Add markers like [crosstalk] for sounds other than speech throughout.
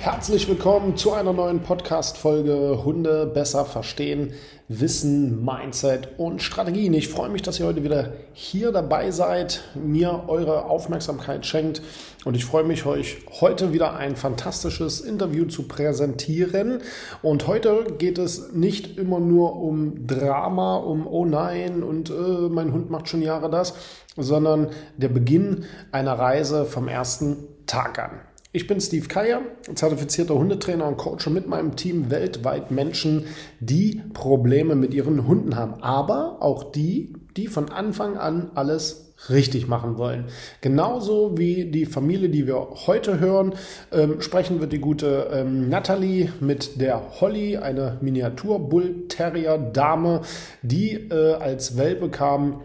Herzlich willkommen zu einer neuen Podcast-Folge Hunde besser verstehen, Wissen, Mindset und Strategien. Ich freue mich, dass ihr heute wieder hier dabei seid, mir eure Aufmerksamkeit schenkt und ich freue mich, euch heute wieder ein fantastisches Interview zu präsentieren. Und heute geht es nicht immer nur um Drama, um Oh nein und äh, mein Hund macht schon Jahre das, sondern der Beginn einer Reise vom ersten Tag an. Ich bin Steve Keier, zertifizierter Hundetrainer und coache mit meinem Team weltweit Menschen, die Probleme mit ihren Hunden haben, aber auch die, die von Anfang an alles richtig machen wollen. Genauso wie die Familie, die wir heute hören, ähm, sprechen wird die gute ähm, Natalie mit der Holly, eine Miniatur-Bull-Terrier-Dame, die äh, als Welpe kam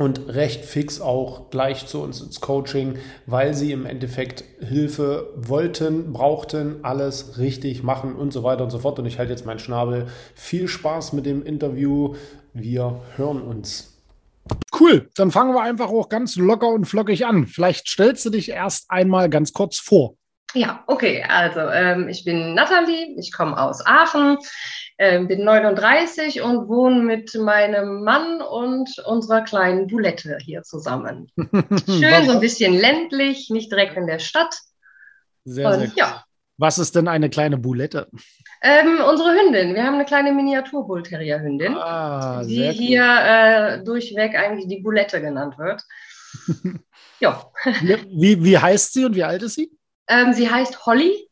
und recht fix auch gleich zu uns ins Coaching, weil sie im Endeffekt Hilfe wollten, brauchten, alles richtig machen und so weiter und so fort. Und ich halte jetzt meinen Schnabel. Viel Spaß mit dem Interview. Wir hören uns. Cool, dann fangen wir einfach auch ganz locker und flockig an. Vielleicht stellst du dich erst einmal ganz kurz vor. Ja, okay. Also ähm, ich bin Nathalie, ich komme aus Aachen, äh, bin 39 und wohne mit meinem Mann und unserer kleinen Bulette hier zusammen. [laughs] Schön, so ein bisschen ländlich, nicht direkt in der Stadt. Sehr, und, sehr ja. Was ist denn eine kleine Bulette? Ähm, unsere Hündin. Wir haben eine kleine Miniatur-Bullterrier-Hündin, ah, die cool. hier äh, durchweg eigentlich die Bulette genannt wird. [laughs] ja. Wie, wie heißt sie und wie alt ist sie? Ähm, sie heißt Holly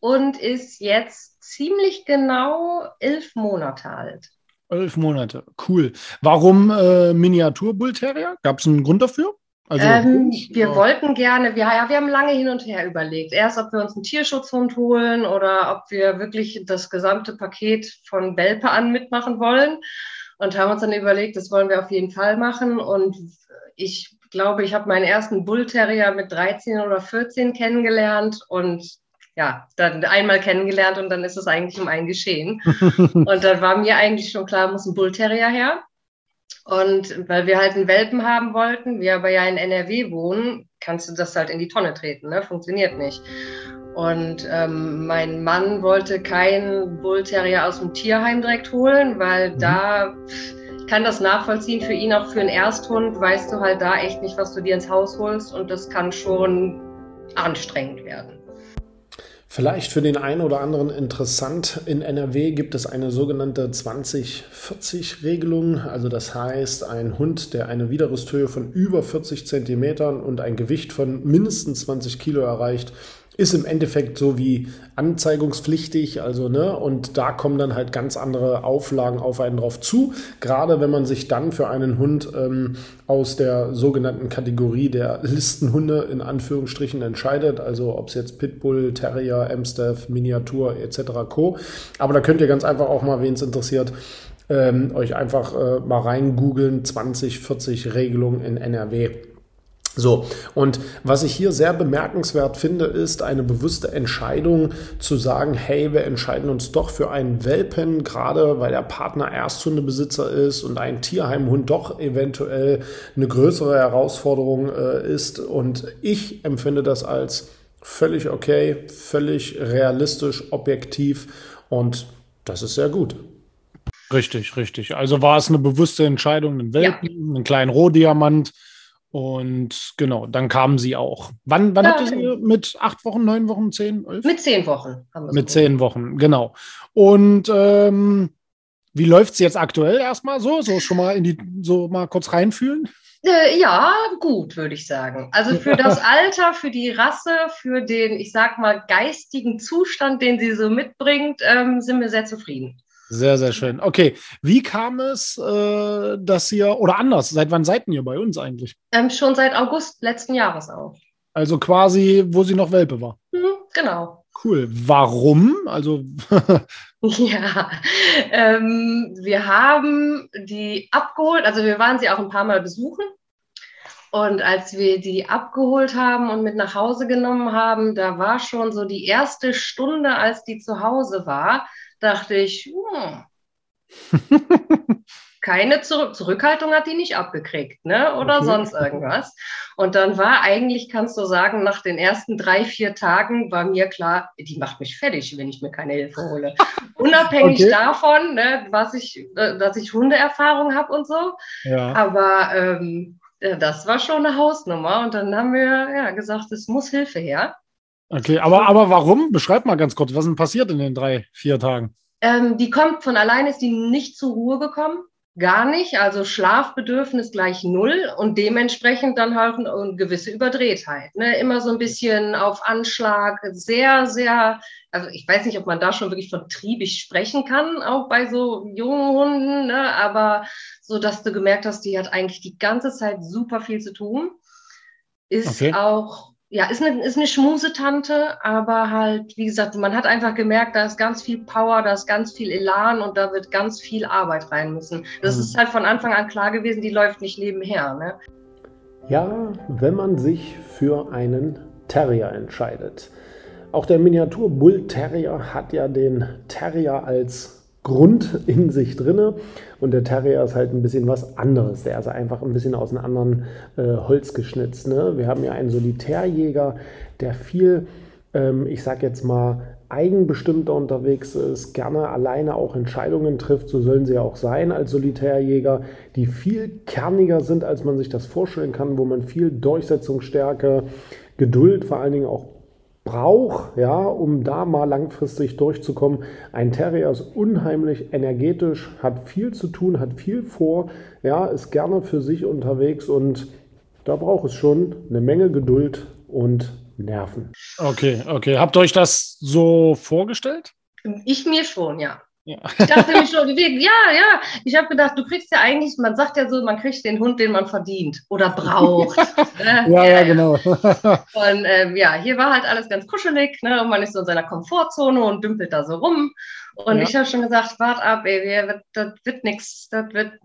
und ist jetzt ziemlich genau elf Monate alt. Elf Monate, cool. Warum äh, Miniatur-Bullterrier? Gab es einen Grund dafür? Also, ähm, wir ja. wollten gerne, wir, ja, wir haben lange hin und her überlegt. Erst, ob wir uns einen Tierschutzhund holen oder ob wir wirklich das gesamte Paket von Welpe an mitmachen wollen. Und haben uns dann überlegt, das wollen wir auf jeden Fall machen. Und ich glaube, ich habe meinen ersten Bullterrier mit 13 oder 14 kennengelernt und ja, dann einmal kennengelernt und dann ist es eigentlich um einen geschehen. [laughs] und dann war mir eigentlich schon klar, muss ein Bullterrier her. Und weil wir halt einen Welpen haben wollten, wir aber ja in NRW wohnen, kannst du das halt in die Tonne treten, ne? Funktioniert nicht. Und ähm, mein Mann wollte keinen Bullterrier aus dem Tierheim direkt holen, weil mhm. da kann das nachvollziehen. Für ihn auch für einen Ersthund weißt du halt da echt nicht, was du dir ins Haus holst und das kann schon anstrengend werden. Vielleicht für den einen oder anderen interessant. In NRW gibt es eine sogenannte 20-40-Regelung. Also das heißt, ein Hund, der eine Widerrüsthöhe von über 40 Zentimetern und ein Gewicht von mindestens 20 Kilo erreicht, ist im Endeffekt so wie anzeigungspflichtig, also ne, und da kommen dann halt ganz andere Auflagen auf einen drauf zu. Gerade wenn man sich dann für einen Hund ähm, aus der sogenannten Kategorie der Listenhunde in Anführungsstrichen entscheidet, also ob es jetzt Pitbull, Terrier, Amstaff, Miniatur etc. Co. Aber da könnt ihr ganz einfach auch mal, wen es interessiert, ähm, euch einfach äh, mal rein googeln 2040 Regelung in NRW. So, und was ich hier sehr bemerkenswert finde, ist eine bewusste Entscheidung zu sagen, hey, wir entscheiden uns doch für einen Welpen, gerade weil der Partner Ersthundebesitzer ist und ein Tierheimhund doch eventuell eine größere Herausforderung äh, ist. Und ich empfinde das als völlig okay, völlig realistisch, objektiv und das ist sehr gut. Richtig, richtig. Also war es eine bewusste Entscheidung, einen Welpen, ja. einen kleinen Rohdiamant und genau, dann kamen sie auch. Wann, wann ja, habt ihr sie mit acht Wochen, neun Wochen, zehn, elf? Mit zehn Wochen haben wir Mit zehn Wochen, genau. Und ähm, wie läuft es jetzt aktuell erstmal so? So schon mal in die, so mal kurz reinfühlen? Äh, ja, gut, würde ich sagen. Also für [laughs] das Alter, für die Rasse, für den, ich sag mal, geistigen Zustand, den sie so mitbringt, ähm, sind wir sehr zufrieden. Sehr, sehr schön. Okay, wie kam es, äh, dass ihr, oder anders, seit wann seid ihr bei uns eigentlich? Ähm, schon seit August letzten Jahres auch. Also quasi, wo sie noch Welpe war. Mhm, genau. Cool. Warum? Also. [laughs] ja, ähm, wir haben die abgeholt, also wir waren sie auch ein paar Mal besuchen. Und als wir die abgeholt haben und mit nach Hause genommen haben, da war schon so die erste Stunde, als die zu Hause war, dachte ich, hm, [laughs] keine Zurück Zurückhaltung hat die nicht abgekriegt, ne? Oder okay. sonst irgendwas. Und dann war eigentlich, kannst du sagen, nach den ersten drei, vier Tagen war mir klar, die macht mich fertig, wenn ich mir keine Hilfe hole. [laughs] Unabhängig okay. davon, ne, was ich, äh, dass ich Hundeerfahrung habe und so. Ja. Aber ähm, das war schon eine Hausnummer. Und dann haben wir ja gesagt, es muss Hilfe her. Okay, aber, aber warum? Beschreib mal ganz kurz, was ist denn passiert in den drei, vier Tagen? Ähm, die kommt von allein, ist die nicht zur Ruhe gekommen. Gar nicht. Also Schlafbedürfnis gleich null und dementsprechend dann halt eine gewisse Überdrehtheit. Ne? Immer so ein bisschen auf Anschlag, sehr, sehr, also ich weiß nicht, ob man da schon wirklich von triebig sprechen kann, auch bei so jungen Hunden, ne? aber so, dass du gemerkt hast, die hat eigentlich die ganze Zeit super viel zu tun. Ist okay. auch ja, ist eine, ist eine Schmusetante, aber halt, wie gesagt, man hat einfach gemerkt, da ist ganz viel Power, da ist ganz viel Elan und da wird ganz viel Arbeit rein müssen. Das mhm. ist halt von Anfang an klar gewesen, die läuft nicht nebenher. Ne? Ja, wenn man sich für einen Terrier entscheidet. Auch der Miniatur Bull Terrier hat ja den Terrier als Grund in sich drinne und der Terrier ist halt ein bisschen was anderes. Der ist einfach ein bisschen aus einem anderen äh, Holz geschnitzt. Ne? Wir haben ja einen Solitärjäger, der viel, ähm, ich sag jetzt mal, eigenbestimmter unterwegs ist, gerne alleine auch Entscheidungen trifft, so sollen sie auch sein als Solitärjäger, die viel kerniger sind, als man sich das vorstellen kann, wo man viel Durchsetzungsstärke, Geduld, vor allen Dingen auch braucht, ja, um da mal langfristig durchzukommen. Ein Terrier ist unheimlich energetisch, hat viel zu tun, hat viel vor, ja, ist gerne für sich unterwegs und da braucht es schon eine Menge Geduld und Nerven. Okay, okay. Habt ihr euch das so vorgestellt? Ich mir schon, ja. Ja. Ich dachte mir schon, ja, ja. Ich habe gedacht, du kriegst ja eigentlich, man sagt ja so, man kriegt den Hund, den man verdient oder braucht. [laughs] ne? ja, ja, genau. [laughs] und ähm, ja, hier war halt alles ganz kuschelig, ne? Und man ist so in seiner Komfortzone und dümpelt da so rum. Und ja. ich habe schon gesagt, wart ab, ey, das wird nichts, das wird, [laughs]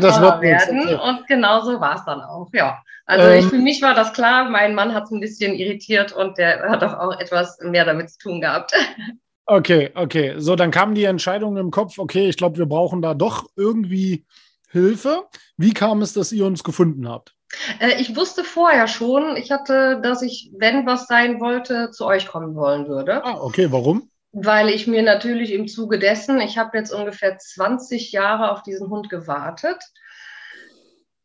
das wird werden. Nix, okay. Und genauso war es dann auch, ja. Also ähm, ich, für mich war das klar, mein Mann hat es ein bisschen irritiert und der hat auch, auch etwas mehr damit zu tun gehabt. Okay, okay. So, dann kam die Entscheidung im Kopf, okay, ich glaube, wir brauchen da doch irgendwie Hilfe. Wie kam es, dass ihr uns gefunden habt? Äh, ich wusste vorher schon, ich hatte, dass ich, wenn was sein wollte, zu euch kommen wollen würde. Ah, okay, warum? Weil ich mir natürlich im Zuge dessen, ich habe jetzt ungefähr 20 Jahre auf diesen Hund gewartet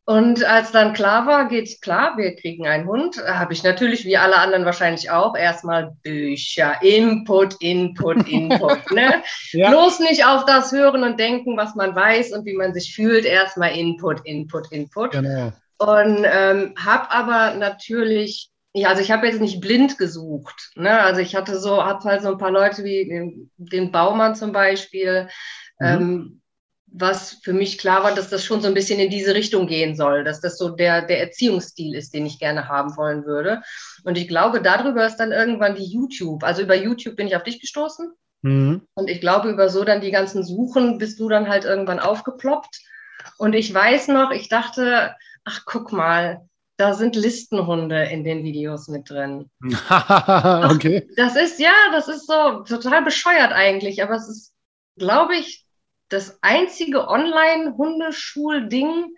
und als dann klar war, geht klar, wir kriegen einen Hund, habe ich natürlich, wie alle anderen wahrscheinlich auch, erstmal Bücher, Input, Input, [laughs] Input. ne? Ja. Bloß nicht auf das hören und denken, was man weiß und wie man sich fühlt, erstmal Input, Input, Input. Genau. Und ähm, habe aber natürlich, ja, also ich habe jetzt nicht blind gesucht. Ne? Also ich hatte so, habe halt so ein paar Leute wie den, den Baumann zum Beispiel, mhm. ähm, was für mich klar war, dass das schon so ein bisschen in diese Richtung gehen soll, dass das so der, der Erziehungsstil ist, den ich gerne haben wollen würde. Und ich glaube, darüber ist dann irgendwann die YouTube. Also über YouTube bin ich auf dich gestoßen. Mhm. Und ich glaube, über so dann die ganzen Suchen bist du dann halt irgendwann aufgeploppt. Und ich weiß noch, ich dachte, ach, guck mal, da sind Listenhunde in den Videos mit drin. [laughs] okay. Ach, das ist, ja, das ist so total bescheuert eigentlich, aber es ist, glaube ich, das einzige Online-Hundeschul-Ding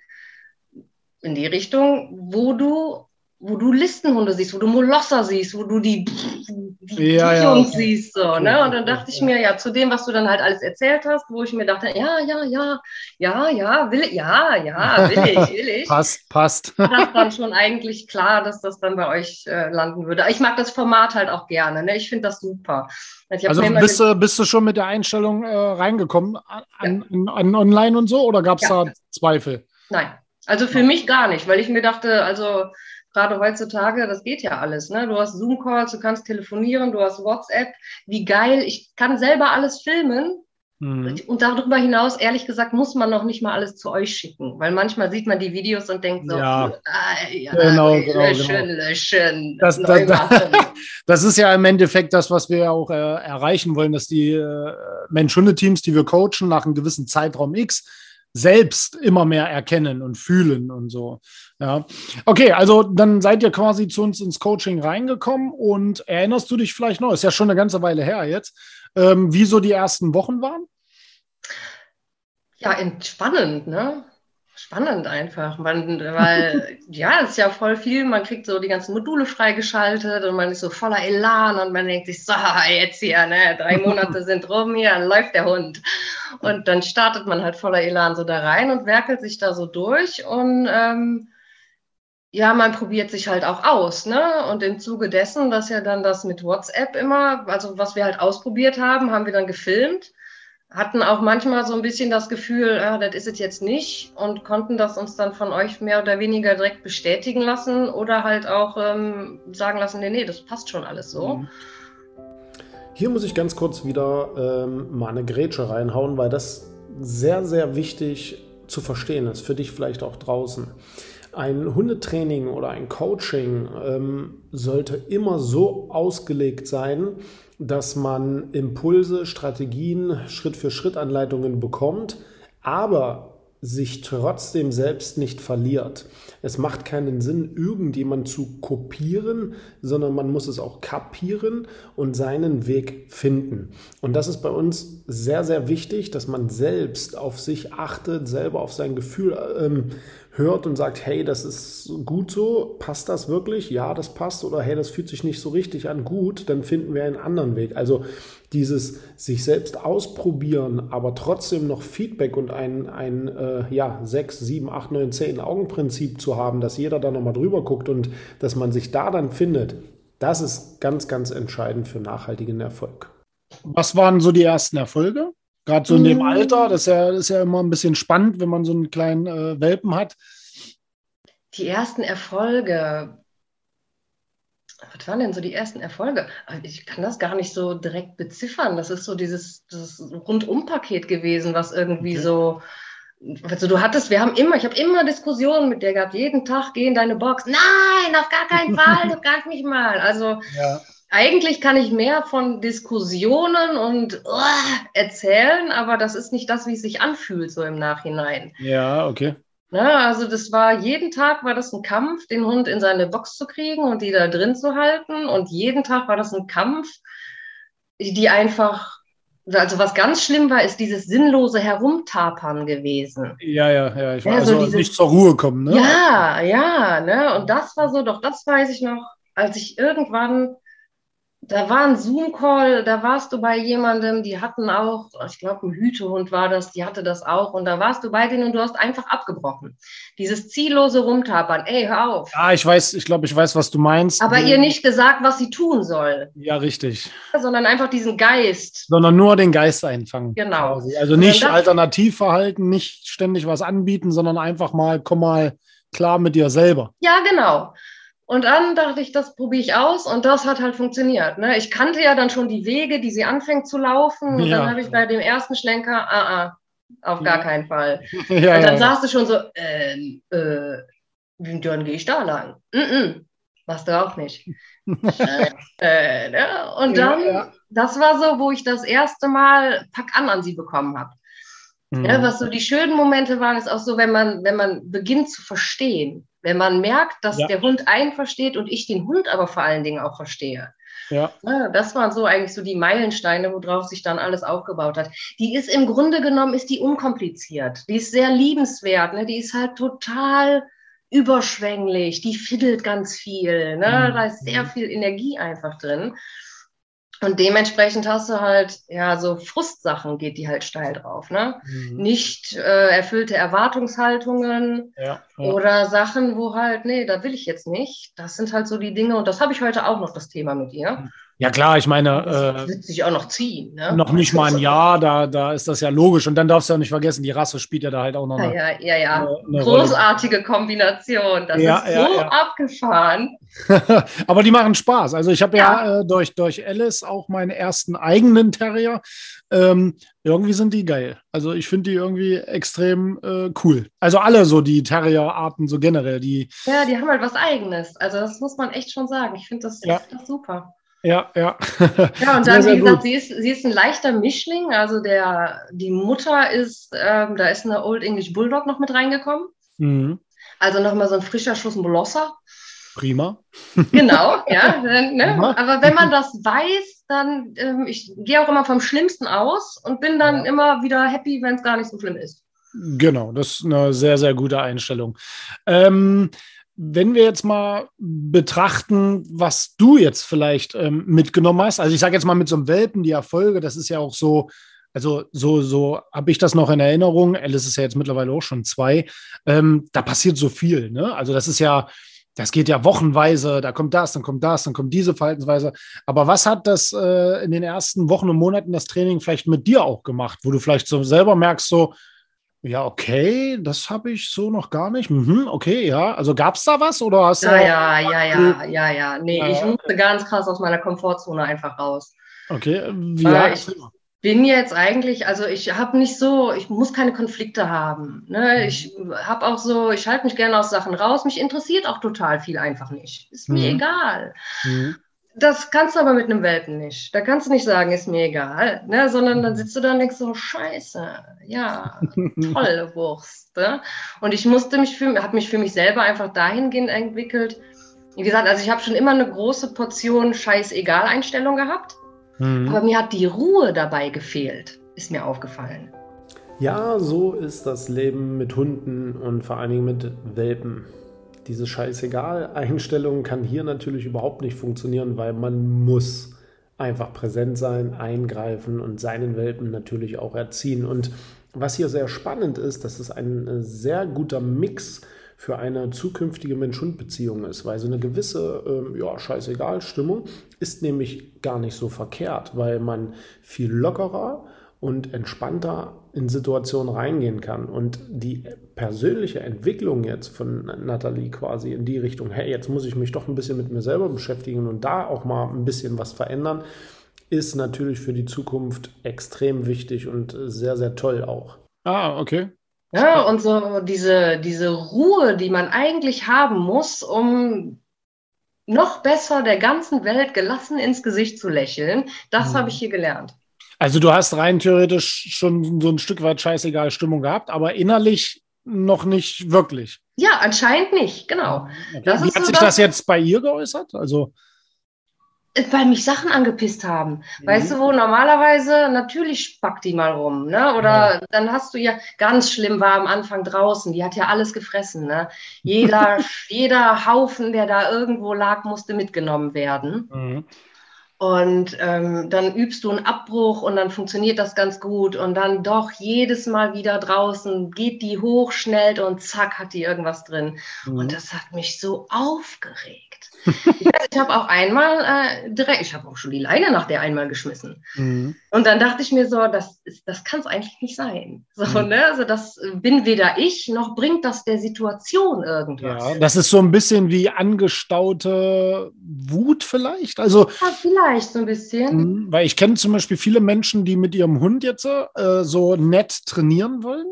in die Richtung, wo du, wo du Listenhunde siehst, wo du Molosser siehst, wo du die, die, ja, ja. siehst. So, ne? Und dann dachte ich mir, ja, zu dem, was du dann halt alles erzählt hast, wo ich mir dachte, ja, ja, ja, ja, ja, will ich, ja, ja, will ich, [laughs] will ich. passt, passt. War das dann schon eigentlich klar, dass das dann bei euch äh, landen würde. Ich mag das Format halt auch gerne, ne? Ich finde das super. Also bist du, bist du schon mit der Einstellung äh, reingekommen an, ja. an, an, online und so oder gab es ja. da Zweifel? Nein, Also für mich gar nicht, weil ich mir dachte, also gerade heutzutage, das geht ja alles. Ne? Du hast Zoom-Calls, du kannst telefonieren, du hast WhatsApp. Wie geil. Ich kann selber alles filmen. Mhm. Und darüber hinaus, ehrlich gesagt, muss man noch nicht mal alles zu euch schicken, weil manchmal sieht man die Videos und denkt so, ja, ah, ja genau, genau, löschen, genau. löschen. Das, das, [laughs] das, ist ja im Endeffekt das, was wir auch äh, erreichen wollen, dass die äh, Mensch-Hunde-Teams, die wir coachen, nach einem gewissen Zeitraum X selbst immer mehr erkennen und fühlen und so. Ja. Okay, also dann seid ihr quasi zu uns ins Coaching reingekommen und erinnerst du dich vielleicht noch, ist ja schon eine ganze Weile her jetzt, ähm, wie so die ersten Wochen waren? Ja, entspannend, ne? Spannend einfach, man, weil ja, es ist ja voll viel, man kriegt so die ganzen Module freigeschaltet und man ist so voller Elan und man denkt sich, so, jetzt hier, ne, drei [laughs] Monate sind rum, hier läuft der Hund. Und dann startet man halt voller Elan so da rein und werkelt sich da so durch und ähm, ja, man probiert sich halt auch aus, ne? Und im Zuge dessen, dass ja dann das mit WhatsApp immer, also was wir halt ausprobiert haben, haben wir dann gefilmt, hatten auch manchmal so ein bisschen das Gefühl, ah, das ist es jetzt nicht und konnten das uns dann von euch mehr oder weniger direkt bestätigen lassen oder halt auch ähm, sagen lassen, nee, nee, das passt schon alles so. Mhm. Hier muss ich ganz kurz wieder ähm, mal eine Grätsche reinhauen, weil das sehr, sehr wichtig zu verstehen ist, für dich vielleicht auch draußen. Ein Hundetraining oder ein Coaching ähm, sollte immer so ausgelegt sein, dass man Impulse, Strategien, Schritt für Schritt Anleitungen bekommt, aber sich trotzdem selbst nicht verliert. Es macht keinen Sinn, irgendjemand zu kopieren, sondern man muss es auch kapieren und seinen Weg finden. Und das ist bei uns sehr, sehr wichtig, dass man selbst auf sich achtet, selber auf sein Gefühl ähm, hört und sagt, hey, das ist gut so, passt das wirklich? Ja, das passt oder hey, das fühlt sich nicht so richtig an, gut, dann finden wir einen anderen Weg. Also dieses sich selbst ausprobieren, aber trotzdem noch Feedback und ein, ein äh, ja, 6, 7, 8, 9, 10 Augenprinzip zu haben, dass jeder da nochmal drüber guckt und dass man sich da dann findet, das ist ganz, ganz entscheidend für nachhaltigen Erfolg. Was waren so die ersten Erfolge? Gerade so in dem mhm. Alter, das ist, ja, das ist ja immer ein bisschen spannend, wenn man so einen kleinen äh, Welpen hat. Die ersten Erfolge. Was waren denn so die ersten Erfolge? Ich kann das gar nicht so direkt beziffern. Das ist so dieses Rundum-Paket gewesen, was irgendwie okay. so. Also du hattest, wir haben immer, ich habe immer Diskussionen mit dir gehabt, jeden Tag geh in deine Box. Nein, auf gar keinen Fall, du kannst mich mal. Also ja eigentlich kann ich mehr von Diskussionen und uh, erzählen, aber das ist nicht das, wie es sich anfühlt, so im Nachhinein. Ja, okay. Na, also das war jeden Tag war das ein Kampf, den Hund in seine Box zu kriegen und die da drin zu halten. Und jeden Tag war das ein Kampf, die einfach, also was ganz schlimm war, ist dieses sinnlose Herumtapern gewesen. Ja, ja, ja. Ich war ja, also dieses, nicht zur Ruhe kommen, ne? Ja, ja, ne? Und das war so, doch das weiß ich noch, als ich irgendwann da war ein Zoom-Call, da warst du bei jemandem, die hatten auch, ich glaube, ein Hütehund war das, die hatte das auch. Und da warst du bei denen und du hast einfach abgebrochen. Dieses ziellose Rumtapern, ey, hör auf. Ja, ich weiß, ich glaube, ich weiß, was du meinst. Aber ihr nicht gesagt, was sie tun soll. Ja, richtig. Sondern einfach diesen Geist. Sondern nur den Geist einfangen. Genau. Quasi. Also nicht Alternativverhalten, nicht ständig was anbieten, sondern einfach mal, komm mal klar mit dir selber. Ja, genau. Und dann dachte ich, das probiere ich aus und das hat halt funktioniert. Ne? Ich kannte ja dann schon die Wege, die sie anfängt zu laufen. Und ja. dann habe ich bei dem ersten Schlenker, ah, ah, auf gar keinen Fall. [laughs] Ja, und dann ja. saß du schon so, ähm, äh, dann gehe ich da lang. Mm -mm, machst du auch nicht. [laughs] äh, ne? Und dann, das war so, wo ich das erste Mal Pack an an sie bekommen habe. Mhm. Ja, was so die schönen Momente waren, ist auch so, wenn man, wenn man beginnt zu verstehen. Wenn man merkt, dass ja. der Hund einen versteht und ich den Hund aber vor allen Dingen auch verstehe. Ja. ja. Das waren so eigentlich so die Meilensteine, worauf sich dann alles aufgebaut hat. Die ist im Grunde genommen, ist die unkompliziert. Die ist sehr liebenswert. Ne? Die ist halt total überschwänglich. Die fiddelt ganz viel. Ne? Mhm. Da ist sehr viel Energie einfach drin. Und dementsprechend hast du halt, ja, so Frustsachen geht die halt steil drauf, ne? Mhm. Nicht äh, erfüllte Erwartungshaltungen ja, ja. oder Sachen, wo halt, nee, da will ich jetzt nicht. Das sind halt so die Dinge und das habe ich heute auch noch das Thema mit ihr. Ja klar, ich meine. Das wird sich auch noch ziehen. Ne? Noch nicht mal ein Jahr, da, da ist das ja logisch. Und dann darfst du auch nicht vergessen, die Rasse spielt ja da halt auch noch eine, ja, ja, ja. Eine, eine Großartige Rolle. Kombination. Das ja, ist so ja, abgefahren. [laughs] Aber die machen Spaß. Also ich habe ja, äh, durch, durch Alice auch meinen ersten eigenen Terrier. Ähm, irgendwie sind die geil. Also ich finde die irgendwie extrem äh, cool. Also alle so die Terrier-Arten so generell. Die, ja, die haben halt was Eigenes. Also das muss man echt schon sagen. Ich finde das, ja. das super. Ja, ja. ja, und [laughs] dann, sehr, wie gesagt, sie ist, sie ist ein leichter Mischling. Also der, die Mutter ist, ähm, da ist eine Old English Bulldog noch mit reingekommen. Mhm. Also nochmal so ein frischer Schuss Molosser. Prima. [laughs] Genau, ja. Ne? Aber wenn man das weiß, dann, ähm, ich gehe auch immer vom Schlimmsten aus und bin dann ja. immer wieder happy, wenn es gar nicht so schlimm ist. Genau, das ist eine sehr, sehr gute Einstellung. Ähm, wenn wir jetzt mal betrachten, was du jetzt vielleicht ähm, mitgenommen hast, also ich sage jetzt mal mit so einem Welpen, die Erfolge, das ist ja auch so, also so, so habe ich das noch in Erinnerung. Alice ist ja jetzt mittlerweile auch schon zwei. Ähm, da passiert so viel, ne? Also das ist ja, das geht ja wochenweise, da kommt das, dann kommt das, dann kommt diese Verhaltensweise. Aber was hat das äh, in den ersten Wochen und Monaten das Training vielleicht mit dir auch gemacht, wo du vielleicht so selber merkst, so, ja, okay, das habe ich so noch gar nicht. Mhm, okay, ja. Also gab es da was oder hast ja, du. Ja, ja, ja, ja, ja. Nee, ja. ich musste ganz krass aus meiner Komfortzone einfach raus. Okay, wie äh, ich bin jetzt eigentlich, also ich habe nicht so, ich muss keine Konflikte haben. Ne? Mhm. Ich habe auch so, ich halte mich gerne aus Sachen raus. Mich interessiert auch total viel einfach nicht. Ist mir mhm. egal. Mhm. Das kannst du aber mit einem Welpen nicht. Da kannst du nicht sagen, ist mir egal, ne? sondern dann sitzt du da und denkst so, scheiße, ja, [laughs] tolle Wurst. Ne? Und ich musste mich für, habe mich für mich selber einfach dahingehend entwickelt. Wie gesagt, also ich habe schon immer eine große Portion Scheiß-Egal-Einstellung gehabt, mhm. aber mir hat die Ruhe dabei gefehlt, ist mir aufgefallen. Ja, so ist das Leben mit Hunden und vor allen Dingen mit Welpen diese Scheißegal-Einstellung kann hier natürlich überhaupt nicht funktionieren, weil man muss einfach präsent sein, eingreifen und seinen Welpen natürlich auch erziehen. Und was hier sehr spannend ist, dass es ein äh, sehr guter Mix für eine zukünftige Mensch-Hund-Beziehung ist, weil so eine gewisse, ähm, ja, scheißegal Stimmung ist nämlich gar nicht so verkehrt, weil man viel lockerer und entspannter in Situationen reingehen kann. Und die persönliche Entwicklung jetzt von Nathalie quasi in die Richtung, hey, jetzt muss ich mich doch ein bisschen mit mir selber beschäftigen und da auch mal ein bisschen was verändern, ist natürlich für die Zukunft extrem wichtig und sehr, sehr toll auch. Ah, okay. Ja, und so diese, diese Ruhe, die man eigentlich haben muss, um noch besser der ganzen Welt gelassen ins Gesicht zu lächeln, das mhm. habe ich hier gelernt. Also du hast rein theoretisch schon so ein Stück weit scheißegal Stimmung gehabt, aber innerlich noch nicht wirklich. Ja, anscheinend nicht, genau. Okay. Wie hat so sich das jetzt bei ihr geäußert? Also weil mich Sachen angepisst haben. Mhm. Weißt du, wo normalerweise natürlich spackt die mal rum, ne? Oder ja. dann hast du ja ganz schlimm war am Anfang draußen, die hat ja alles gefressen, ne? Jeder, [laughs] jeder Haufen, der da irgendwo lag, musste mitgenommen werden. Mhm. Und ähm, dann übst du einen Abbruch und dann funktioniert das ganz gut. Und dann doch jedes Mal wieder draußen geht die hoch, schnell und zack, hat die irgendwas drin. Mhm. Und das hat mich so aufgeregt ich habe auch einmal äh, direkt, ich habe auch schon die Leine nach der einmal geschmissen. Mhm. Und dann dachte ich mir so, das, das kann es eigentlich nicht sein. So, mhm. ne? Also das bin weder ich, noch bringt das der Situation irgendwas. Ja, das ist so ein bisschen wie angestaute Wut vielleicht. Also, ja, vielleicht so ein bisschen. Mhm, weil ich kenne zum Beispiel viele Menschen, die mit ihrem Hund jetzt äh, so nett trainieren wollen.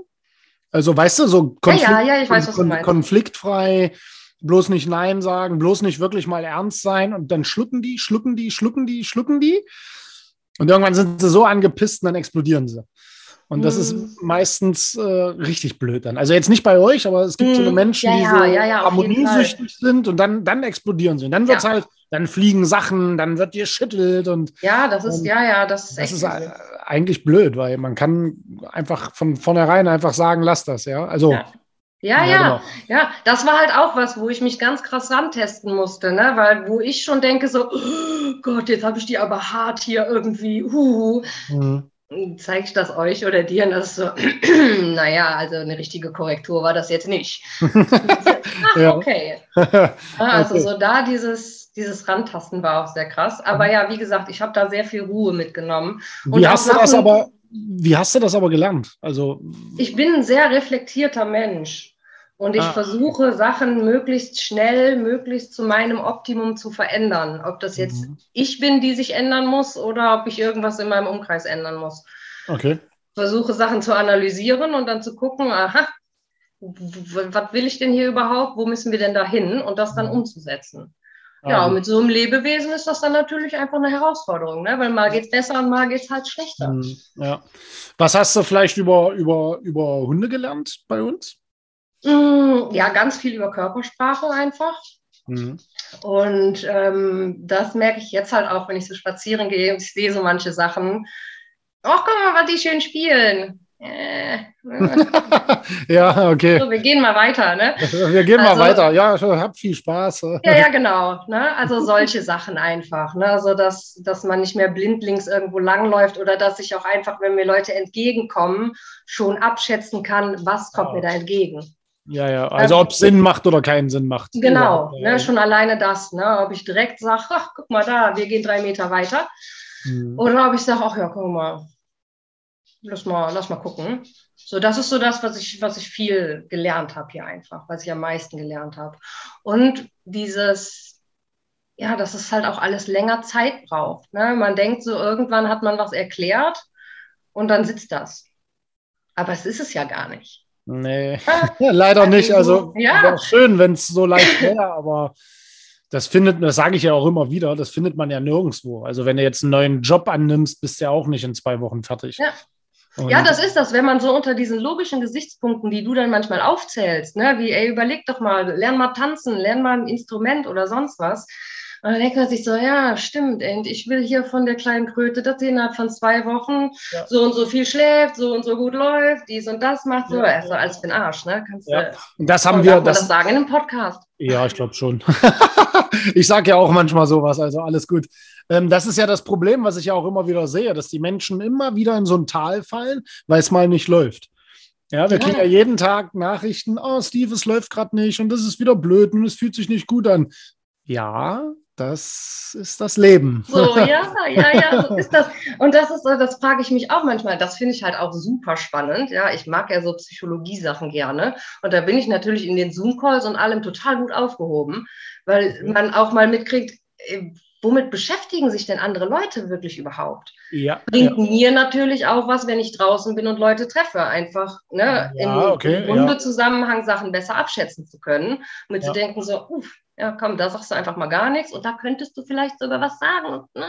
Also weißt du, so Konflikt, ja, ja, ja, ich weiß, konfliktfrei bloß nicht Nein sagen, bloß nicht wirklich mal ernst sein und dann schlucken die, schlucken die, schlucken die, schlucken die. Und irgendwann sind sie so angepisst und dann explodieren sie. Und das ist mhm. meistens äh, richtig blöd dann. Also jetzt nicht bei euch, aber es gibt mm. so mhm. Menschen, ja, die so ja, ja, harmoniesüchtig sind und dann, dann explodieren sie. Und dann wird es halt, dann fliegen Sachen, dann wird geschüttelt und. Ja, das ist, ja, ja, das ist Das ist blöd. eigentlich blöd, weil man kann einfach von vornherein einfach sagen, lass das, ja. Also ja, ja, ja, genau. ja, das war halt auch was, wo ich mich ganz krass rantesten musste, ne? weil wo ich schon denke so, oh Gott, jetzt habe ich die aber hart hier irgendwie, huhu. Mhm. Zeige ich das euch oder dir? Und das ist so, [clears throat] naja, also eine richtige Korrektur war das jetzt nicht. Ach, [laughs] ja. okay. [laughs] also okay. so da dieses, dieses Randtasten war auch sehr krass. Aber mhm. ja, wie gesagt, ich habe da sehr viel Ruhe mitgenommen. Wie hast du das aber, wie hast du das aber gelernt? Also ich bin ein sehr reflektierter Mensch. Und ich ah. versuche, Sachen möglichst schnell, möglichst zu meinem Optimum zu verändern. Ob das jetzt mhm. ich bin, die sich ändern muss, oder ob ich irgendwas in meinem Umkreis ändern muss. Okay. Ich versuche Sachen zu analysieren und dann zu gucken, aha, was will ich denn hier überhaupt? Wo müssen wir denn da hin? Und das dann mhm. umzusetzen. Ja, und mit so einem Lebewesen ist das dann natürlich einfach eine Herausforderung, ne? weil mal geht es besser und mal geht es halt schlechter. Mhm, ja. Was hast du vielleicht über, über, über Hunde gelernt bei uns? Mm, ja, ganz viel über Körpersprache einfach. Mhm. Und ähm, das merke ich jetzt halt auch, wenn ich so spazieren gehe und ich sehe so manche Sachen. Ach, guck mal, was die schön spielen. Äh, ja, [laughs] okay. So, wir gehen mal weiter, ne? [laughs] Wir gehen also, mal weiter. Ja, hab viel Spaß. Ja, ja, genau. Ne? Also solche Sachen einfach. Ne? Also, dass, dass man nicht mehr blindlings irgendwo langläuft oder dass ich auch einfach, wenn mir Leute entgegenkommen, schon abschätzen kann, was kommt ja. mir da entgegen. Ja, ja, also ob es Sinn macht oder keinen Sinn macht. Genau, ne, schon alleine das, ne, ob ich direkt sage, ach, guck mal da, wir gehen drei Meter weiter. Mhm. Oder ob ich sage, ach ja, guck mal, lass mal, lass mal gucken. So, das ist so das, was ich, was ich viel gelernt habe hier einfach, was ich am meisten gelernt habe. Und dieses, ja, dass es halt auch alles länger Zeit braucht. Ne? Man denkt so, irgendwann hat man was erklärt und dann sitzt das. Aber es ist es ja gar nicht. Nee, [laughs] leider nicht. Also ja. wäre schön, wenn es so leicht wäre, aber das findet, das sage ich ja auch immer wieder, das findet man ja nirgendwo. Also wenn du jetzt einen neuen Job annimmst, bist du ja auch nicht in zwei Wochen fertig. Ja. Ja, das ist das, wenn man so unter diesen logischen Gesichtspunkten, die du dann manchmal aufzählst, ne, wie, ey, überleg doch mal, lern mal tanzen, lern mal ein Instrument oder sonst was, und dann denkt man sich so, ja, stimmt, und ich will hier von der kleinen Kröte, dass sie innerhalb von zwei Wochen ja. so und so viel schläft, so und so gut läuft, dies und das macht, so, ja, also als für den Arsch, ne? Kannst ja. Du, das haben wir. Das, das sagen in einem Podcast. Ja, ich glaube schon. [laughs] ich sage ja auch manchmal sowas, also alles gut. Ähm, das ist ja das Problem, was ich ja auch immer wieder sehe, dass die Menschen immer wieder in so ein Tal fallen, weil es mal nicht läuft. Ja, wir ja. kriegen ja jeden Tag Nachrichten, oh, Steve, es läuft gerade nicht und das ist wieder blöd und es fühlt sich nicht gut an. Ja, das ist das Leben. So, ja, ja, ja, so ist das. Und das ist, das frage ich mich auch manchmal. Das finde ich halt auch super spannend. Ja, ich mag ja so Psychologie-Sachen gerne. Und da bin ich natürlich in den Zoom-Calls und allem total gut aufgehoben, weil mhm. man auch mal mitkriegt, äh, womit beschäftigen sich denn andere Leute wirklich überhaupt? Ja. Bringt ja. mir natürlich auch was, wenn ich draußen bin und Leute treffe, einfach ne, ja, im, okay, ja. Sachen besser abschätzen zu können, mit zu denken, so, uff, ja, komm, da sagst du einfach mal gar nichts und da könntest du vielleicht sogar was sagen. Ne?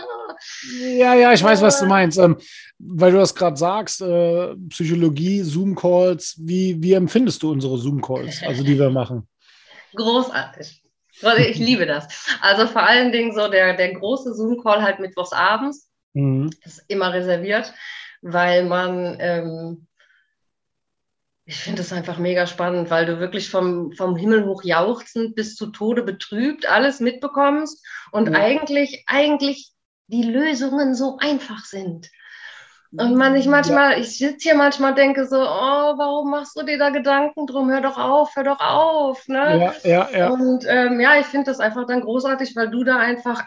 Ja, ja, ich weiß, was du meinst. Ähm, weil du das gerade sagst, äh, Psychologie, Zoom-Calls, wie, wie empfindest du unsere Zoom-Calls, also die wir machen? Großartig. Ich liebe das. Also vor allen Dingen so der, der große Zoom-Call halt mittwochs abends. Mhm. ist immer reserviert, weil man ähm, ich finde es einfach mega spannend, weil du wirklich vom, vom Himmel hoch jauchzend bis zu Tode betrübt alles mitbekommst und ja. eigentlich, eigentlich die Lösungen so einfach sind. Und man ich manchmal, ja. ich sitze hier manchmal denke so, oh, warum machst du dir da Gedanken drum? Hör doch auf, hör doch auf. Ne? Ja, ja, ja. Und ähm, ja, ich finde das einfach dann großartig, weil du da einfach,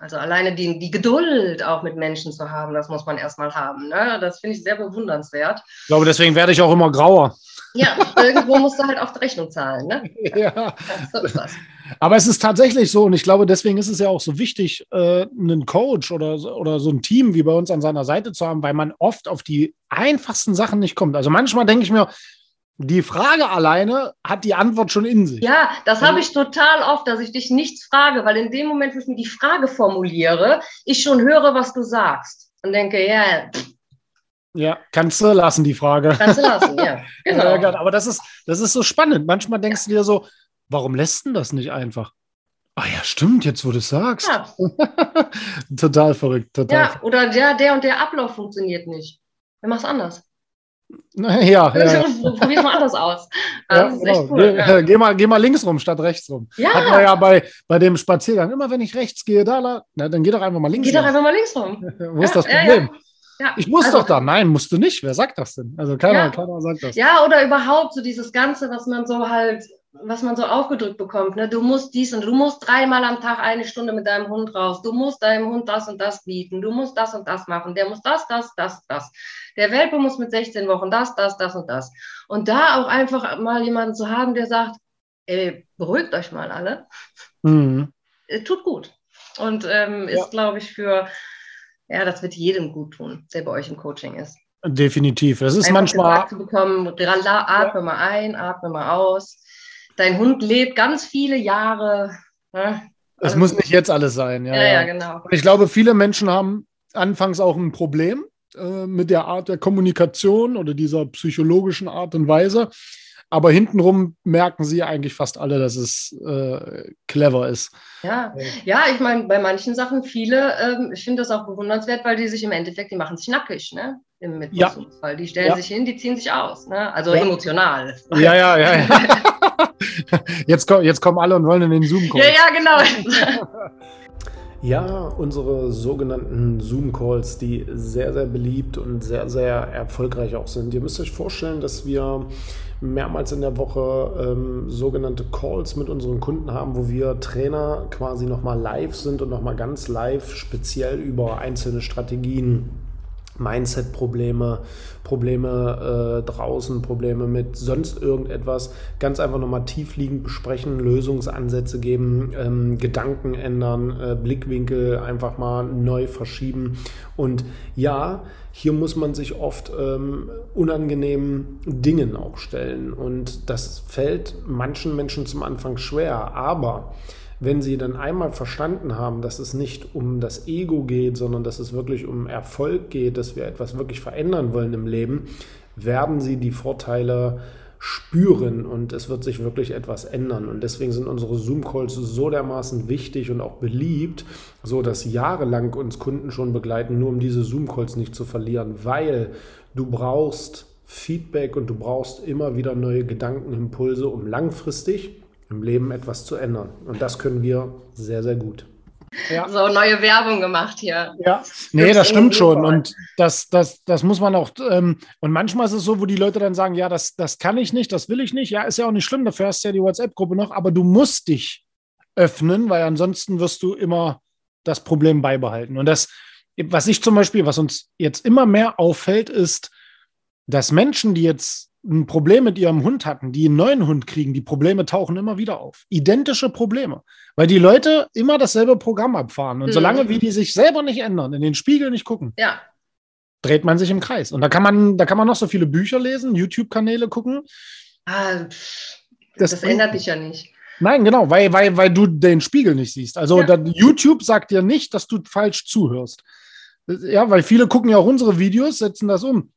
also alleine die, die Geduld auch mit Menschen zu haben, das muss man erstmal haben. Ne? Das finde ich sehr bewundernswert. Ich glaube, deswegen werde ich auch immer grauer. Ja, irgendwo musst du halt auch die Rechnung zahlen. Ne? [laughs] Ja. So ist das. Aber es ist tatsächlich so, und ich glaube, deswegen ist es ja auch so wichtig, äh, einen Coach oder, oder so ein Team wie bei uns an seiner Seite zu haben, weil man oft auf die einfachsten Sachen nicht kommt. Also manchmal denke ich mir, die Frage alleine hat die Antwort schon in sich. Ja, das habe ich total oft, dass ich dich nichts frage, weil in dem Moment, wo ich mir die Frage formuliere, ich schon höre, was du sagst und denke, ja, yeah, ja, kannst du lassen, die Frage. Kannst du lassen, ja. [laughs] Genau. aber das ist, das ist so spannend. Manchmal denkst du dir so, warum lässt denn das nicht einfach? Ah ja, stimmt, jetzt wo du es sagst. Ja. [laughs] total verrückt, total. Ja, oder der, der und der Ablauf funktioniert nicht. Wir machen es anders. [laughs] Ja, ja. [laughs] Probier es mal anders aus. Ja, genau. cool, geh, ja. geh, mal, geh mal links rum statt rechts rum. Ja. Hatten wir ja bei, bei dem Spaziergang. Immer wenn ich rechts gehe, da, na, dann geh doch einfach mal links rum. Geh doch einfach mal links rum. wo ist das Problem? Ja, ich muss also, doch da. Nein, musst du nicht. Wer sagt das denn? Also keiner, keiner sagt das. Ja, oder überhaupt so dieses Ganze, was man so halt was man so aufgedrückt bekommt. Ne? Du musst dies und du musst dreimal am Tag eine Stunde mit deinem Hund raus. Du musst deinem Hund das und das bieten. Du musst das und das machen. Der muss das, das, das, das. Der Welpe muss mit 16 Wochen das, das, das und das. Und da auch einfach mal jemanden zu haben, der sagt, ey, beruhigt euch mal alle. Mhm. Äh, tut gut. Und ähm, ist, ja. glaube ich, für, ja, das wird jedem gut tun, der bei euch im Coaching ist. Definitiv. Das ist Einfach manchmal. Zu bekommen, atme mal ein, atme mal aus. Dein Hund lebt ganz viele Jahre. Ne? Es also, muss nicht jetzt alles sein. Ja, ja, ja, genau. Ich glaube, viele Menschen haben anfangs auch ein Problem äh, mit der Art der Kommunikation oder dieser psychologischen Art und Weise. Aber hintenrum merken sie eigentlich fast alle, dass es äh, clever ist. Ja, ja ich meine, bei manchen Sachen, viele, ähm, ich finde das auch bewundernswert, weil die sich im Endeffekt, die machen sich nackig, ne? Im Mitwachstumsfall. Ja. Die stellen ja. sich hin, die ziehen sich aus, ne? Also ja. emotional. Ja, ja, ja. ja. [laughs] jetzt, komm, jetzt kommen alle und wollen in den Zoom kommen. Ja, ja, genau. [laughs] Ja, unsere sogenannten Zoom-Calls, die sehr, sehr beliebt und sehr, sehr erfolgreich auch sind. Ihr müsst euch vorstellen, dass wir mehrmals in der Woche ähm, sogenannte Calls mit unseren Kunden haben, wo wir Trainer quasi nochmal live sind und nochmal ganz live speziell über einzelne Strategien Mindset-Probleme, Probleme äh, draußen, Probleme mit sonst irgendetwas, ganz einfach nochmal tiefliegend besprechen, Lösungsansätze geben, ähm, Gedanken ändern, äh, Blickwinkel einfach mal neu verschieben. Und ja, hier muss man sich oft ähm, unangenehmen Dingen auch stellen. Und das fällt manchen Menschen zum Anfang schwer, aber wenn sie dann einmal verstanden haben, dass es nicht um das Ego geht, sondern dass es wirklich um Erfolg geht, dass wir etwas wirklich verändern wollen im Leben, werden sie die Vorteile spüren und es wird sich wirklich etwas ändern. Und deswegen sind unsere Zoom-Calls so dermaßen wichtig und auch beliebt, so dass jahrelang uns Kunden schon begleiten, nur um diese Zoom-Calls nicht zu verlieren, weil du brauchst Feedback und du brauchst immer wieder neue Gedankenimpulse, um langfristig im Leben etwas zu ändern. Und das können wir sehr, sehr gut. Ja. So neue Werbung gemacht hier. Ja, nee, das stimmt schon. Und das, das, das muss man auch. Ähm, und manchmal ist es so, wo die Leute dann sagen: Ja, das, das kann ich nicht, das will ich nicht. Ja, ist ja auch nicht schlimm, dafür hast du ja die WhatsApp-Gruppe noch, aber du musst dich öffnen, weil ansonsten wirst du immer das Problem beibehalten. Und das, was ich zum Beispiel, was uns jetzt immer mehr auffällt, ist, dass Menschen, die jetzt ein Problem mit ihrem Hund hatten, die einen neuen Hund kriegen, die Probleme tauchen immer wieder auf. Identische Probleme. Weil die Leute immer dasselbe Programm abfahren. Und mhm. solange wie die sich selber nicht ändern, in den Spiegel nicht gucken, ja. dreht man sich im Kreis. Und da kann man, da kann man noch so viele Bücher lesen, YouTube-Kanäle gucken. Ah, das, das ändert dich ja nicht. Nein, genau, weil, weil, weil du den Spiegel nicht siehst. Also ja. YouTube sagt dir nicht, dass du falsch zuhörst. Ja, weil viele gucken ja auch unsere Videos, setzen das um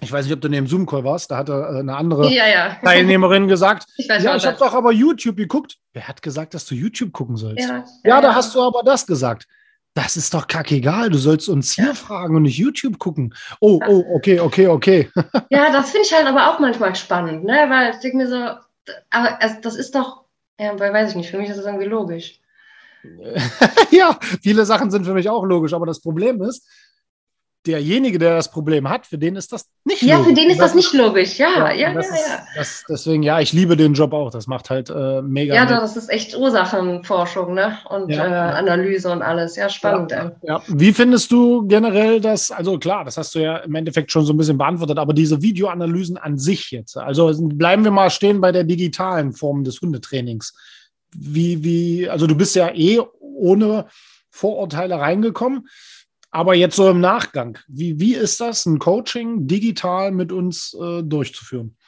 ich weiß nicht, ob du neben Zoom-Call warst, da hatte äh, eine andere ja, ja. Teilnehmerin gesagt, [laughs] ich weiß ja, ich habe doch aber YouTube geguckt. Wer hat gesagt, dass du YouTube gucken sollst? Ja, ja da hast du aber das gesagt. Das ist doch kackegal. Du sollst uns hier fragen und nicht YouTube gucken. Oh, oh, okay, okay, okay. [laughs] ja, das finde ich halt aber auch manchmal spannend, ne? Weil ich denke mir so, aber das ist doch, ja, weiß ich nicht, für mich ist das irgendwie logisch. [laughs] ja, viele Sachen sind für mich auch logisch, aber das Problem ist, derjenige, der das Problem hat, für den ist das nicht ja, logisch. Ja, für den ist das, nicht logisch. Ja, ja, ja, ja, ja. Das, deswegen, ja, ich liebe den Job auch. Das macht halt äh, mega. Ja, mit. das ist echt Ursachenforschung ne? und ja, äh, Analyse und alles. Ja, spannend. Ja, Wie findest du generell das? Also klar, das hast du ja im Endeffekt schon so ein bisschen beantwortet, aber diese Videoanalysen an sich jetzt. Also bleiben wir mal stehen bei der digitalen Form des Hundetrainings. Wie, wie, also du bist ja eh ohne Vorurteile reingekommen. Aber jetzt so im Nachgang, wie, wie ist das, ein Coaching digital mit uns äh, durchzuführen?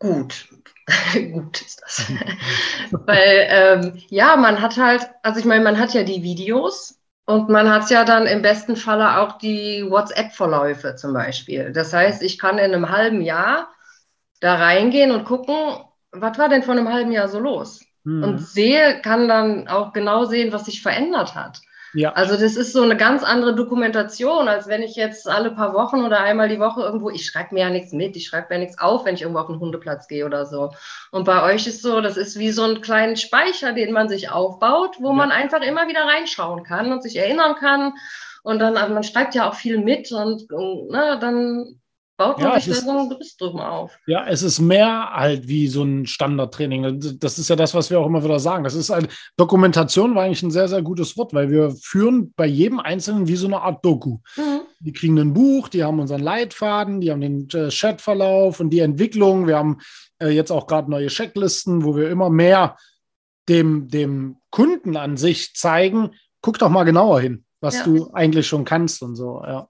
Gut, [laughs] gut ist das. [laughs] Weil ähm, ja, man hat halt, also ich meine, man hat ja die Videos und man hat ja dann im besten Falle auch die WhatsApp-Verläufe zum Beispiel. Das heißt, ich kann in einem halben Jahr da reingehen und gucken, was war denn vor einem halben Jahr so los? Mhm. Und sehe, kann dann auch genau sehen, was sich verändert hat. Ja. Also das ist so eine ganz andere Dokumentation, als wenn ich jetzt alle paar Wochen oder einmal die Woche irgendwo, ich schreibe mir ja nichts mit, ich schreibe mir nichts auf, wenn ich irgendwo auf den Hundeplatz gehe oder so. Und bei euch ist so, das ist wie so ein kleiner Speicher, den man sich aufbaut, wo ja. man einfach immer wieder reinschauen kann und sich erinnern kann. Und dann, also man schreibt ja auch viel mit und, und ne, dann baut man Ja, sich es da ist- so ein Gerüst auf. Ja, es ist mehr halt wie so ein Standardtraining. Das ist ja das, was wir auch immer wieder sagen. Das ist ein, Dokumentation war eigentlich ein sehr, sehr gutes Wort, weil wir führen bei jedem Einzelnen wie so eine Art Doku. Mhm. Die kriegen ein Buch, die haben unseren Leitfaden, die haben den äh, Chatverlauf und die Entwicklung. Wir haben äh, jetzt auch gerade neue Checklisten, wo wir immer mehr dem, dem Kunden an sich zeigen, guck doch mal genauer hin, was Ja. du eigentlich schon kannst und so. Ja.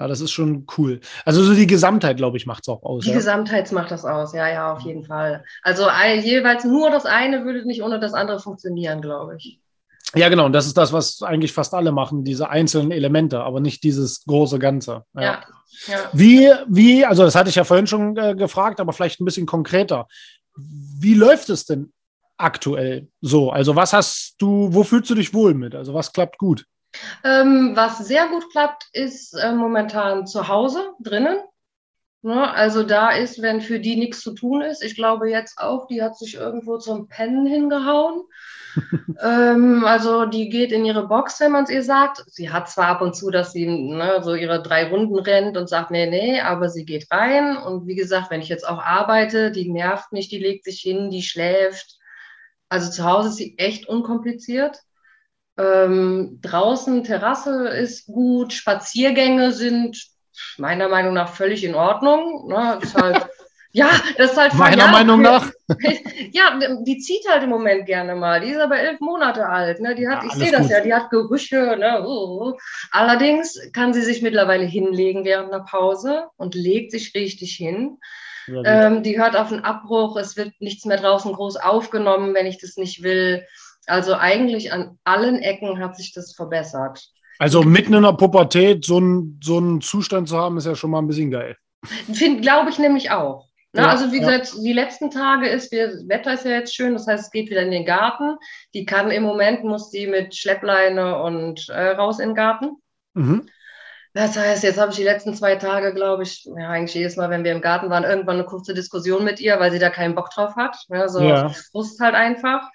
Ja, das ist schon cool. Also so die Gesamtheit, glaube ich, macht es auch aus. Die ja. Gesamtheit macht das aus, ja, ja, auf jeden Fall. Also jeweils nur das eine würde nicht ohne das andere funktionieren, glaube ich. Ja, genau. Und das ist das, was eigentlich fast alle machen, diese einzelnen Elemente, aber nicht dieses große Ganze. Ja. ja. Wie, wie, also das hatte ich ja vorhin schon äh, gefragt, aber vielleicht ein bisschen konkreter. Wie läuft es denn aktuell so? Also was hast du, wo fühlst du dich wohl mit? Also was klappt gut? Ähm, was sehr gut klappt, ist äh, momentan zu Hause drinnen. Ne? Also da ist, wenn für die nichts zu tun ist, ich glaube jetzt auch, die hat sich irgendwo zum Pennen hingehauen. [laughs] ähm, also die geht in ihre Box, wenn man es ihr sagt. Sie hat zwar ab und zu, dass sie ne, so ihre drei Runden rennt und sagt, nee, nee, aber sie geht rein. Und wie gesagt, wenn ich jetzt auch arbeite, die nervt nicht, die legt sich hin, die schläft. Also zu Hause ist sie echt unkompliziert. Ähm, draußen Terrasse ist gut, Spaziergänge sind meiner Meinung nach völlig in Ordnung. Ne? Das ist halt, [laughs] ja, das ist halt Meiner ja, Meinung nach. [laughs] ja, die zieht halt im Moment gerne mal. Die ist aber elf Monate alt. Ne? Die hat, Ja, ich sehe das gut. ja, die hat Gerüche. Ne? Uh. Allerdings kann sie sich mittlerweile hinlegen während einer Pause und legt sich richtig hin. Ähm, die hört auf einen Abbruch, es wird nichts mehr draußen groß aufgenommen, wenn ich das nicht will. Also eigentlich an allen Ecken hat sich das verbessert. Also mitten in der Pubertät so einen so einen Zustand zu haben, ist ja schon mal ein bisschen geil. Glaube ich nämlich auch. Ne? Ja, also wie ja. gesagt, die letzten Tage ist, wir, das Wetter ist ja jetzt schön, das heißt, es geht wieder in den Garten. Die kann im Moment, muss die mit Schleppleine und äh, raus in den Garten. Mhm. Das heißt, jetzt habe ich die letzten zwei Tage, glaube ich, ja, eigentlich jedes Mal, wenn wir im Garten waren, irgendwann eine kurze Diskussion mit ihr, weil sie da keinen Bock drauf hat. Ja, so Ja. Frust halt einfach.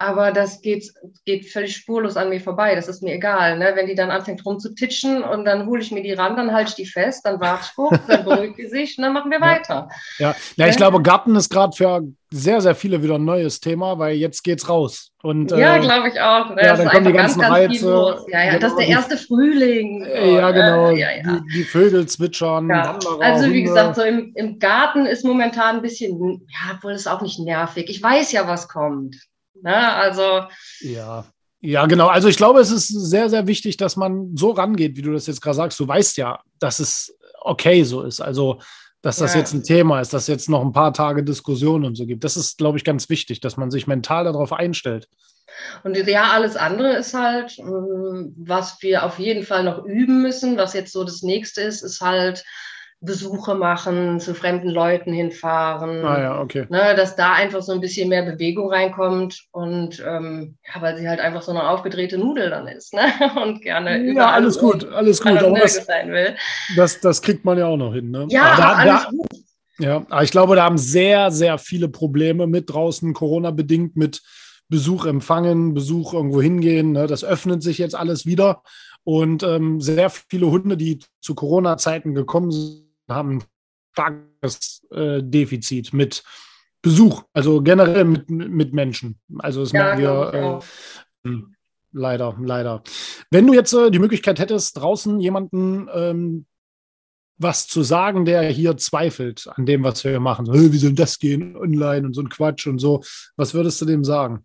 Aber das geht, geht völlig spurlos an mir vorbei. Das ist mir egal. Ne? Wenn die dann anfängt rumzutitschen und dann hole ich mir die ran, dann halte ich die fest, dann warte ich kurz, dann beruhigt die sich und dann machen wir Ja. weiter. Ja, ja ich Ja. glaube, Garten ist gerade für sehr, sehr viele wieder ein neues Thema, weil jetzt geht's raus. Und, ja, äh, glaube ich auch. Ne? ja, dann kommen die ganzen viel Reize. los. Ja, ja, das Genau, ist der die- erste Frühling. äh, ja, So, genau. ne? Ja, ja. Die, die Vögel zwitschern. Also wie Hunde. gesagt, so im, im Garten ist momentan ein bisschen, ja, obwohl es auch nicht nervig. Ich weiß ja, was kommt. Ne? Also, Ja. Ja, genau. Also ich glaube, es ist sehr, sehr wichtig, dass man so rangeht, wie du das jetzt gerade sagst. Du weißt ja, dass es okay so ist. Also, dass das Ja. jetzt ein Thema ist, dass jetzt noch ein paar Tage Diskussion und so gibt. Das ist, glaube ich, ganz wichtig, dass man sich mental darauf einstellt. und ja, alles andere ist halt, ähm, was wir auf jeden Fall noch üben müssen, was jetzt so das nächste ist, ist halt Besuche machen, zu fremden Leuten hinfahren. Ah ja, okay. Ne, dass da einfach so ein bisschen mehr Bewegung reinkommt und ähm, ja, weil sie halt einfach so eine aufgedrehte Nudel dann ist, ne? [laughs] Und gerne Ja, überall alles gut, alles gut. Aber das, sein will. das, das kriegt man ja auch noch hin. Ne? Ja, da, alles da, gut. Ja, aber ich glaube, da haben sehr, sehr viele Probleme mit draußen, Corona-bedingt, mit Besuch empfangen, Besuch irgendwo hingehen. Ne? Das öffnet sich jetzt alles wieder. Und ähm, sehr viele Hunde, die zu Corona-Zeiten gekommen sind, haben ein starkes äh, Defizit mit Besuch, also generell mit, mit Menschen. Also das Ja, merken wir äh, leider, leider. Wenn du jetzt äh, die Möglichkeit hättest, draußen jemanden ähm, was zu sagen, der hier zweifelt an dem, was wir machen. So, "Hey, wie soll das gehen online und so ein Quatsch und so. Was würdest du dem sagen?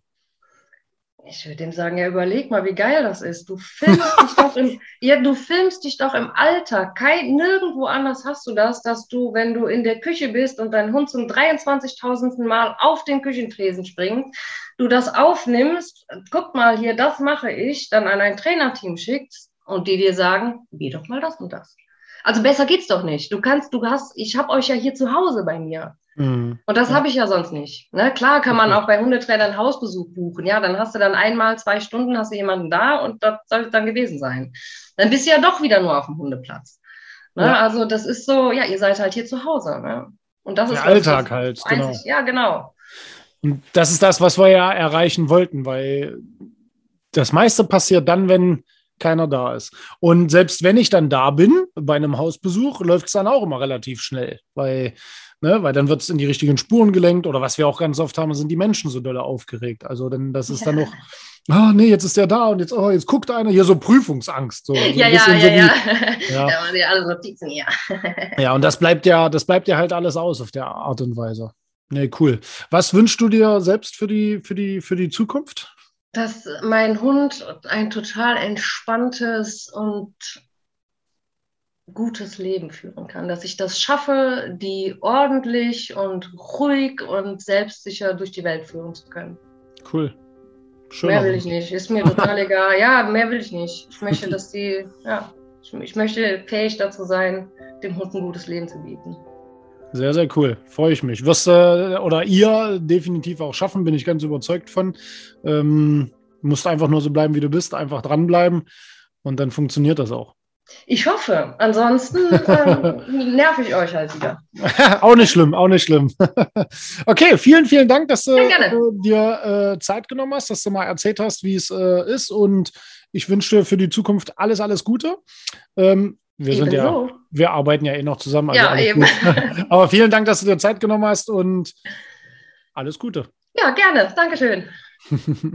Ich würde dem sagen, ja, überleg mal, wie geil das ist. Du filmst dich doch im, [laughs] ja, du filmst dich doch im Alltag. Kein, nirgendwo anders hast du das, dass du, wenn du in der Küche bist und dein Hund zum 23.000. Mal auf den Küchentresen springt, du das aufnimmst, guck mal hier, das mache ich, dann an ein Trainerteam schickst und die dir sagen, geh doch mal das und das. Also besser geht's doch nicht. Du kannst, du hast, ich habe euch ja hier zu Hause bei mir. Hm. Und das Ja. habe ich ja sonst nicht. Ne? Klar kann man Okay. auch bei Hundetrainern Hausbesuch buchen. Ja, dann hast du dann einmal zwei Stunden, hast du jemanden da und das soll es dann gewesen sein. Dann bist du ja doch wieder nur auf dem Hundeplatz. Ne? Ja. Also das ist so, ja, ihr seid halt hier zu Hause. Ne? Und das Der ist Alltag halt, genau. einzig- Ja, genau. Und das ist das, was wir ja erreichen wollten, weil das meiste passiert dann, wenn keiner da ist. Und selbst wenn ich dann da bin, bei einem Hausbesuch, läuft es dann auch immer relativ schnell, weil, ne, weil dann wird es in die richtigen Spuren gelenkt oder was wir auch ganz oft haben, sind die Menschen so doll aufgeregt. Also dann, das ist dann noch, ah, nee, jetzt ist der da und jetzt, oh, jetzt guckt einer hier so Prüfungsangst. So, ja, ja, ja, so ja. [laughs] ja. ja. ja alle Notizen, ja. [laughs] ja, und das bleibt ja, das bleibt ja halt alles aus auf der Art und Weise. Nee, cool. Was wünschst du dir selbst für die, für die, für die Zukunft? Dass mein Hund ein total entspanntes und gutes Leben führen kann, dass ich das schaffe, die ordentlich und ruhig und selbstsicher durch die Welt führen zu können. Cool. Schön mehr will ich nicht. Ist mir total [laughs] egal. Ja, mehr will ich nicht. Ich möchte, [laughs] dass die, ja, ich möchte fähig dazu sein, dem Hund ein gutes Leben zu bieten. Sehr, sehr cool. Freue ich mich. Wirst äh, oder ihr definitiv auch schaffen, bin ich ganz überzeugt von. Ähm, musst einfach nur so bleiben, wie du bist, einfach dranbleiben und dann funktioniert das auch. Ich hoffe. Ansonsten ähm, [laughs] nerv ich euch halt wieder. [laughs] auch nicht schlimm, auch nicht schlimm. [laughs] okay, vielen, vielen Dank, dass du äh, dir äh, Zeit genommen hast, dass du mal erzählt hast, wie es äh, ist. Und ich wünsche dir für die Zukunft alles, alles Gute. Ähm, wir sind ja, so. Wir arbeiten ja eh noch zusammen. Also ja, eben. [laughs] Aber vielen Dank, dass du dir Zeit genommen hast und alles Gute. Ja, gerne. Dankeschön. [laughs]